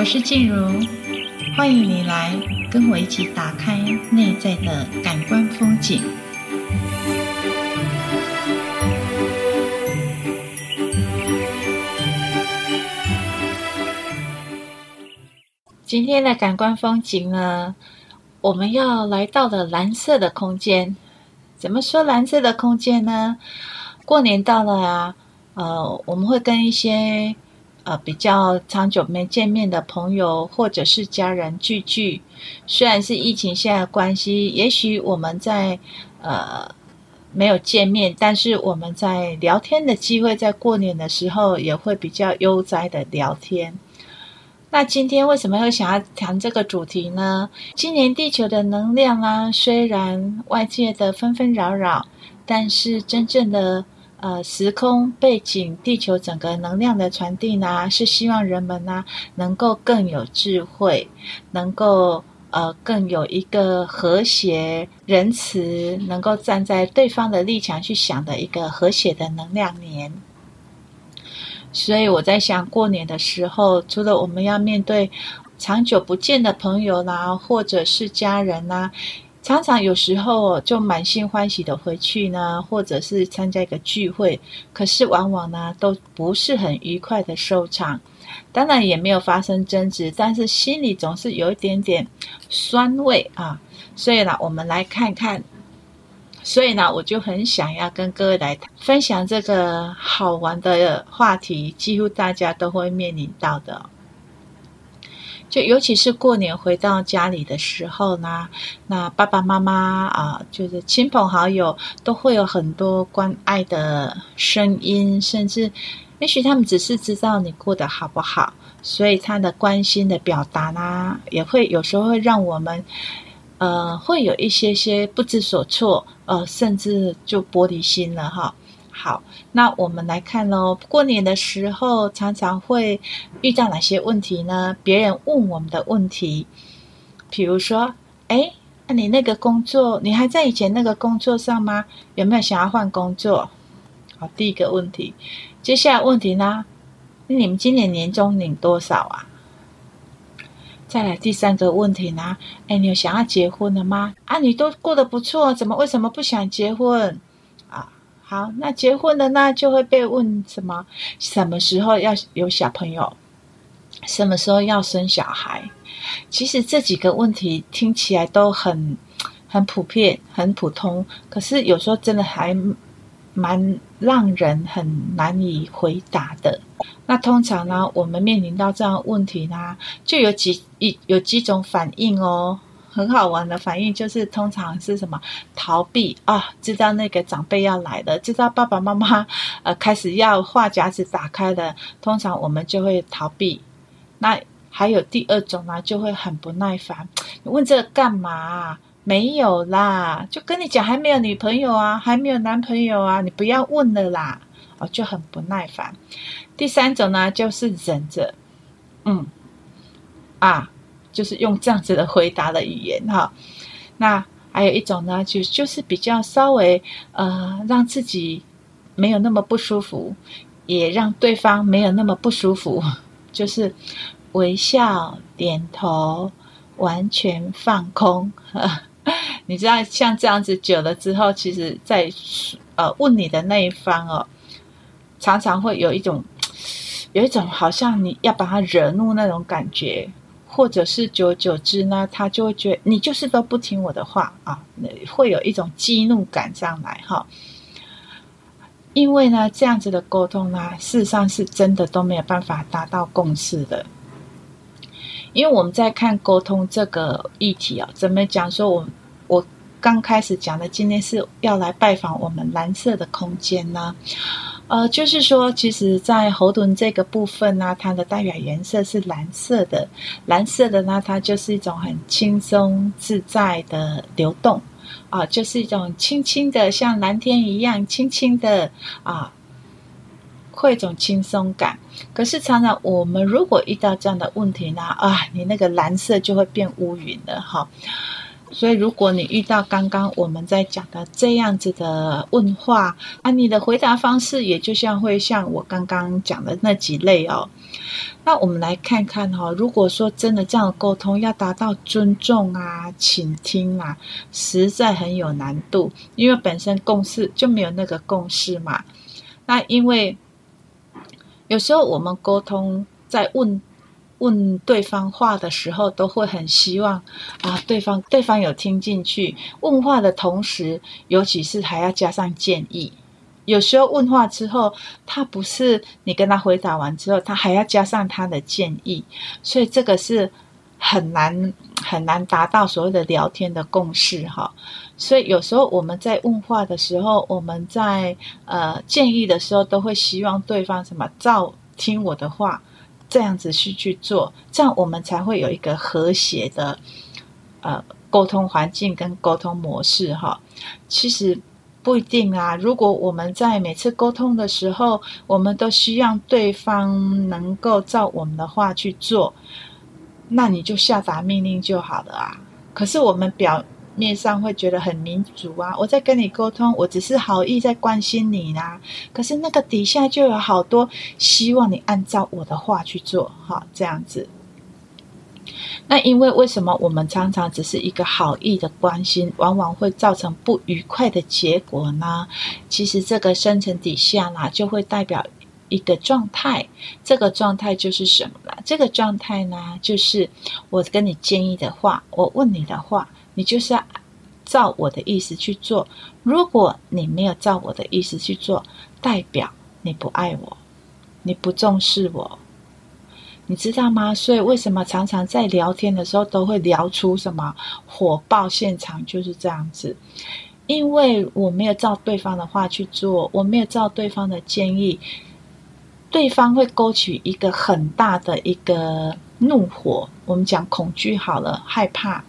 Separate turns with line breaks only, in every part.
我是静茹，欢迎你来跟我一起打开内在的感官风景。今天的感官风景呢，我们要来到了蓝色的空间。怎么说蓝色的空间呢？过年到了啊，呃，我们会跟一些呃比较长久没见面的朋友或者是家人聚聚。虽然是疫情下的关系，也许我们在呃没有见面，但是我们在聊天的机会，在过年的时候也会比较悠哉的聊天。那今天为什么会想要谈这个主题呢？今年地球的能量啊，虽然外界的纷纷扰扰，但是真正的呃时空背景，地球整个能量的传递呢，是希望人们呢能够更有智慧，能够呃更有一个和谐、仁慈，能够站在对方的立场去想的一个和谐的能量年。所以我在想，过年的时候，除了我们要面对长久不见的朋友啦，或者是家人呐，常常有时候就满心欢喜的回去呢，或者是参加一个聚会，可是往往呢都不是很愉快的收场。当然也没有发生争执，但是心里总是有一点点酸味啊。所以呢，我们来看看。所以呢，我就很想要跟各位来分享这个好玩的话题，几乎大家都会面临到的。就尤其是过年回到家里的时候呢，那爸爸妈妈啊，就是亲朋好友，都会有很多关爱的声音，甚至也许他们只是知道你过得好不好，所以他的关心的表达呢，也会有时候会让我们。呃，会有一些些不知所措，呃，甚至就玻璃心了哈。好，那我们来看喽。过年的时候，常常会遇到哪些问题呢？别人问我们的问题，比如说，哎，那你那个工作，你还在以前那个工作上吗？有没有想要换工作？好，第一个问题。接下来问题呢？你们今年年终领多少啊？再来第三个问题呢？哎，你有想要结婚了吗？啊，你都过得不错，怎么为什么不想结婚？好，那结婚了呢，就会被问什么？什么时候要有小朋友？什么时候要生小孩？其实这几个问题听起来都很很普遍、很普通，可是有时候真的还蛮让人很难以回答的。那通常呢，我们面临到这样的问题呢，就有几一有几种反应哦，很好玩的反应就是通常是什么逃避啊，知道那个长辈要来了，知道爸爸妈妈呃开始要话匣子打开了，通常我们就会逃避。那还有第二种呢，就会很不耐烦，你问这个干嘛？没有啦，就跟你讲还没有女朋友啊，还没有男朋友啊，你不要问了啦，哦，就很不耐烦。第三种呢，就是忍着，嗯，啊，就是用这样子的回答的语言哈。那还有一种呢，就就是比较稍微呃，让自己没有那么不舒服，也让对方没有那么不舒服，就是微笑、点头、完全放空。你知道，像这样子久了之后，其实在呃问你的那一方哦，常常会有一种。有一种好像你要把他惹怒那种感觉，或者是久久之呢，他就会觉得你就是都不听我的话啊，会有一种激怒感上来哈。因为呢，这样子的沟通呢，事实上是真的都没有办法达到共识的。因为我们在看沟通这个议题啊，怎么讲说我我刚开始讲的，今天是要来拜访我们蓝色的空间呢。呃，就是说，其实，在喉轮这个部分呢，它的代表颜色是蓝色的。蓝色的呢，它就是一种很轻松自在的流动，啊，就是一种轻轻的，像蓝天一样轻轻的啊，会一种轻松感。可是，常常我们如果遇到这样的问题呢，啊，你那个蓝色就会变乌云了，哈。所以，如果你遇到刚刚我们在讲的这样子的问话，啊，你的回答方式也就像会像我刚刚讲的那几类哦。那我们来看看哈、哦，如果说真的这样的沟通要达到尊重啊、倾听啊，实在很有难度，因为本身共识就没有那个共识嘛。那因为有时候我们沟通在问。问对方话的时候，都会很希望啊，对方对方有听进去。问话的同时，尤其是还要加上建议。有时候问话之后，他不是你跟他回答完之后，他还要加上他的建议，所以这个是很难很难达到所谓的聊天的共识哈。所以有时候我们在问话的时候，我们在呃建议的时候，都会希望对方什么照听我的话。这样子去去做，这样我们才会有一个和谐的呃沟通环境跟沟通模式哈。其实不一定啊，如果我们在每次沟通的时候，我们都希望对方能够照我们的话去做，那你就下达命令就好了啊。可是我们表面上会觉得很民主啊，我在跟你沟通，我只是好意在关心你啦。可是那个底下就有好多希望你按照我的话去做，哈，这样子。那因为为什么我们常常只是一个好意的关心，往往会造成不愉快的结果呢？其实这个深层底下呢，就会代表一个状态。这个状态就是什么呢？这个状态呢，就是我跟你建议的话，我问你的话。你就是要照我的意思去做。如果你没有照我的意思去做，代表你不爱我，你不重视我，你知道吗？所以为什么常常在聊天的时候都会聊出什么火爆现场？就是这样子，因为我没有照对方的话去做，我没有照对方的建议，对方会勾起一个很大的一个怒火。我们讲恐惧好了，害怕。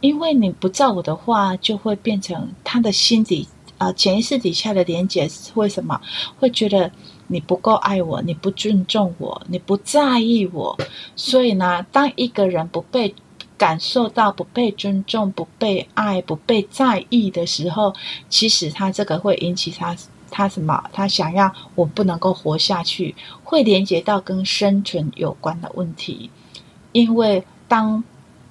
因为你不照我的话，就会变成他的心底啊、潜意识底下的连结。为什么会觉得你不够爱我，你不尊重我，你不在意我？所以呢，当一个人不被感受到、不被尊重、不被爱、不被在意的时候，其实他这个会引起他他什么？他想要我不能够活下去，会连接到跟生存有关的问题。因为当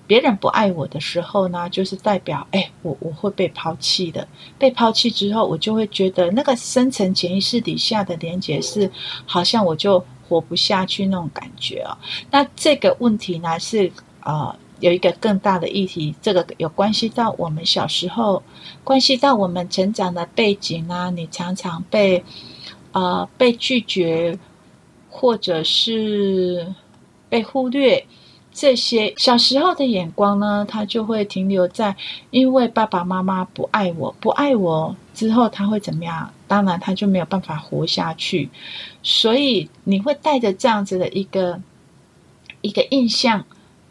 别人不爱我的时候呢，就是代表，哎，我我会被抛弃的。被抛弃之后，我就会觉得那个深层潜意识底下的连结是，好像我就活不下去那种感觉啊。那这个问题呢，是呃有一个更大的议题，这个有关系到我们小时候，关系到我们成长的背景啊。你常常被呃被拒绝，或者是被忽略。这些小时候的眼光呢，他就会停留在，因为爸爸妈妈不爱我，不爱我之后他会怎么样？当然他就没有办法活下去。所以你会带着这样子的一个一个印象，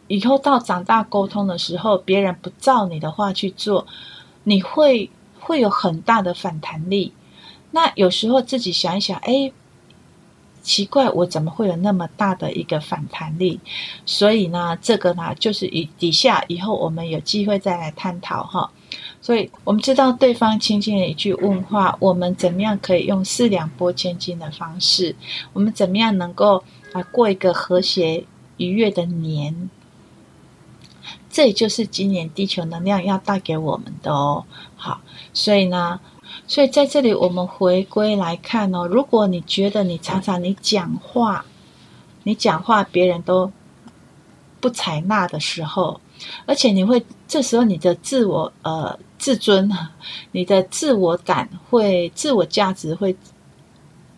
以后到长大沟通的时候，别人不照你的话去做，你会会有很大的反弹力。那有时候自己想一想，哎。奇怪，我怎么会有那么大的一个反弹力？所以呢，这个呢，就是以底下以后我们有机会再来探讨哈。所以我们知道对方轻轻的一句问话，我们怎么样可以用四两拨千斤的方式？我们怎么样能够啊过一个和谐愉悦的年？这也就是今年地球能量要带给我们的哦。好，所以呢。所以在这里，我们回归来看哦。如果你觉得你常常你讲话，你讲话别人都不采纳的时候，而且你会这时候你的自我呃自尊，你的自我感会自我价值会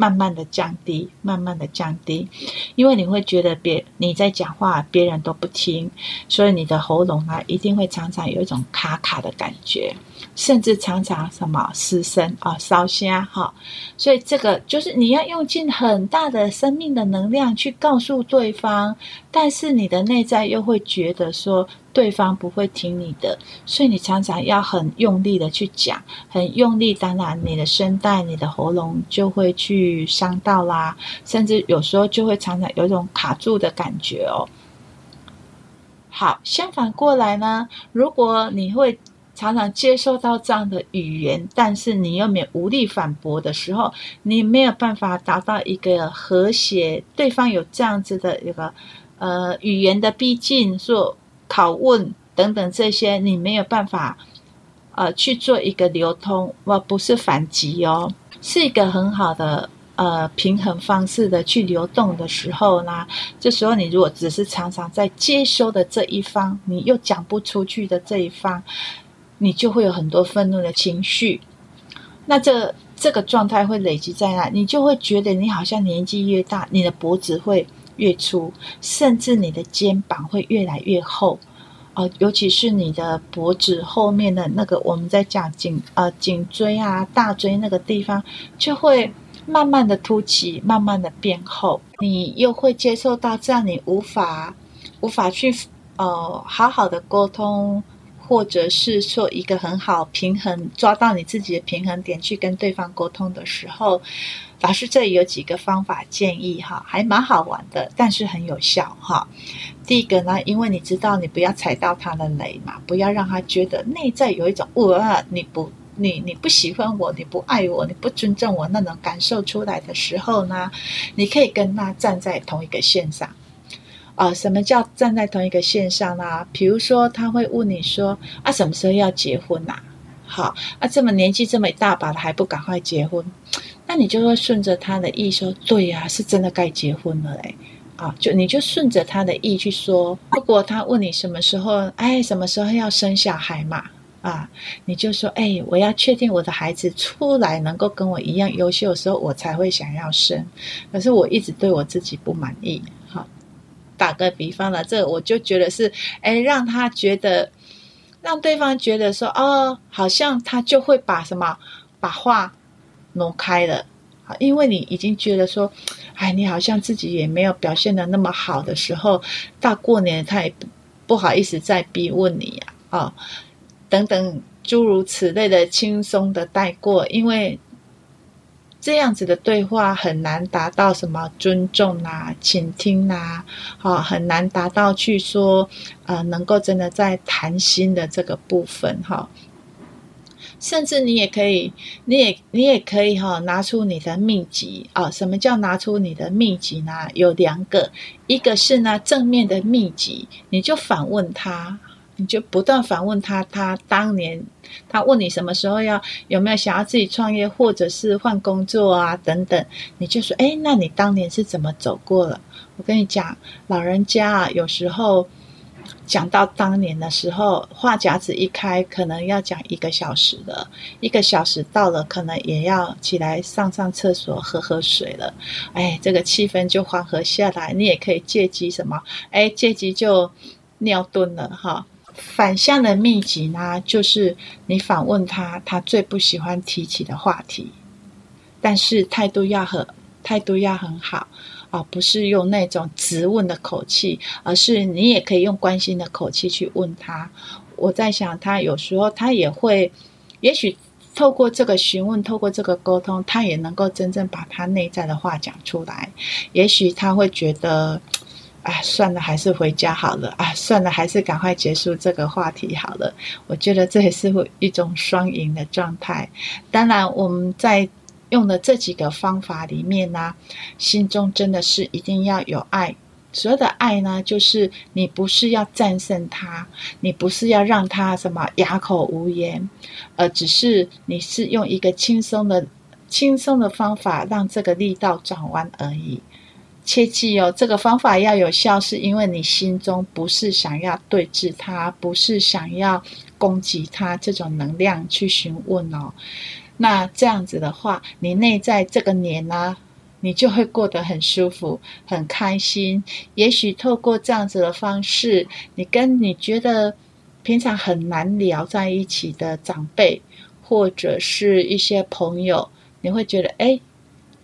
慢慢的降低，慢慢的降低，因为你会觉得别你在讲话，别人都不听，所以你的喉咙啊一定会常常有一种卡卡的感觉。甚至常常什么失声啊、烧声哈，所以这个就是你要用尽很大的生命的能量去告诉对方，但是你的内在又会觉得说对方不会听你的，所以你常常要很用力的去讲，很用力，当然你的声带、你的喉咙就会去伤到啦，甚至有时候就会常常有一种卡住的感觉哦。好，相反过来呢，如果你会常常接受到这样的语言，但是你又没无力反驳的时候，你没有办法达到一个和谐，对方有这样子的一个呃语言的逼近、说拷问等等这些，你没有办法呃去做一个流通，而不是反击哦，是一个很好的。呃，平衡方式的去流动的时候呢，这时候你如果只是常常在接收的这一方，你又讲不出去的这一方，你就会有很多愤怒的情绪。那这这个状态会累积在那，你就会觉得你好像年纪越大，你的脖子会越粗，甚至你的肩膀会越来越厚。哦、呃，尤其是你的脖子后面的那个，我们在讲颈呃颈椎啊、大椎那个地方，就会。慢慢的凸起，慢慢的变厚，你又会接受到这样，你无法无法去呃好好的沟通，或者是说一个很好平衡，抓到你自己的平衡点去跟对方沟通的时候，老师这里有几个方法建议哈，还蛮好玩的，但是很有效哈。第一个呢，因为你知道你不要踩到他的雷嘛，不要让他觉得内在有一种我、你不。你你不喜欢我，你不爱我，你不尊重我，那种感受出来的时候呢，你可以跟他站在同一个线上。啊、什么叫站在同一个线上呢？比如说，他会问你说：“啊，什么时候要结婚呐、？”好，啊，这么年纪这么一大把的还不赶快结婚，那你就会顺着他的意说：“对呀、是真的该结婚了嘞。”啊，就你就顺着他的意去说。如果他问你什么时候，哎，什么时候要生小孩嘛？啊，你就说，哎、我要确定我的孩子出来能够跟我一样优秀的时候，我才会想要生。可是我一直对我自己不满意。打个比方了，这、我就觉得是，哎、让他觉得，让对方觉得说，哦，好像他就会把什么，把话挪开了。好，因为你已经觉得说，哎，你好像自己也没有表现得那么好的时候，到过年他也不不好意思再逼问你呀、啊，啊、哦。等等，诸如此类的轻松的带过，因为这样子的对话很难达到什么尊重啊、倾听啊，啊，很难达到去说，呃，能够真的在谈心的这个部分哈。甚至你也可以，你也你也可以哈，拿出你的秘籍啊。什么叫拿出你的秘籍呢？有两个，一个是呢正面的秘籍，你就反问他。你就不断反问他，他当年他问你什么时候要有没有想要自己创业，或者是换工作啊等等，你就说，哎，那你当年是怎么走过了？我跟你讲，老人家啊，有时候讲到当年的时候，话匣子一开，可能要讲一个小时了，一个小时到了，可能也要起来上上厕所、喝喝水了。哎，这个气氛就缓和下来，你也可以借机什么？哎，借机就尿遁了哈。反向的秘籍呢，就是你访问他，他最不喜欢提起的话题，但是态度要很，态度要很好啊，不是用那种质问的口气，而是你也可以用关心的口气去问他。我在想，他有时候他也会，也许透过这个询问，透过这个沟通，他也能够真正把他内在的话讲出来。也许他会觉得。啊，算了，还是回家好了。啊，算了，还是赶快结束这个话题好了。我觉得这也是会一种双赢的状态。当然，我们在用的这几个方法里面呢，心中真的是一定要有爱。所有的爱呢，就是你不是要战胜他，你不是要让他什么哑口无言，而只是你是用一个轻松的、轻松的方法，让这个力道转弯而已。切记哦，这个方法要有效，是因为你心中不是想要对峙他，不是想要攻击他这种能量去询问哦。那这样子的话，你内在这个年呢、你就会过得很舒服、很开心。也许透过这样子的方式，你跟你觉得平常很难聊在一起的长辈，或者是一些朋友，你会觉得诶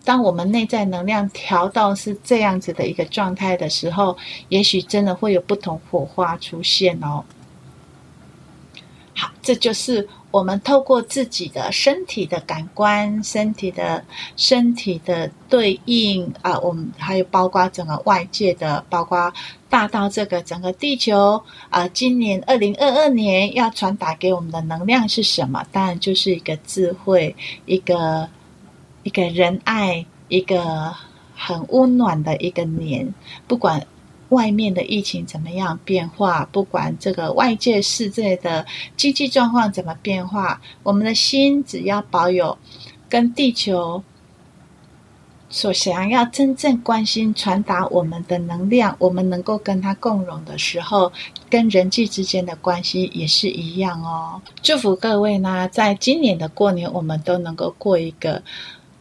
当我们内在能量调到是这样子的一个状态的时候，也许真的会有不同火花出现哦。好，这就是我们透过自己的身体的感官、身体的身体的对应啊，我们还有包括整个外界的，包括大到这个整个地球啊，今年二零二二年要传达给我们的能量是什么？当然就是一个智慧，一个一个仁爱，一个很温暖的一个年，不管。外面的疫情怎么样变化？不管这个外界世界的经济状况怎么变化，我们的心只要保有跟地球所想要真正关心、传达我们的能量，我们能够跟它共融的时候，跟人际之间的关系也是一样哦。祝福各位呢，在今年的过年，我们都能够过一个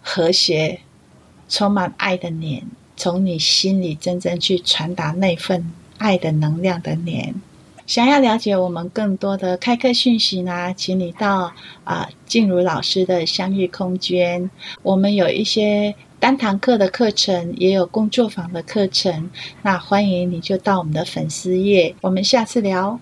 和谐、充满爱的年。从你心里真正去传达那份爱的能量的年，想要了解我们更多的开课讯息呢，请你到啊静茹老师的相遇空间。我们有一些单堂课的课程，也有工作坊的课程。那欢迎你就到我们的粉丝页，我们下次聊。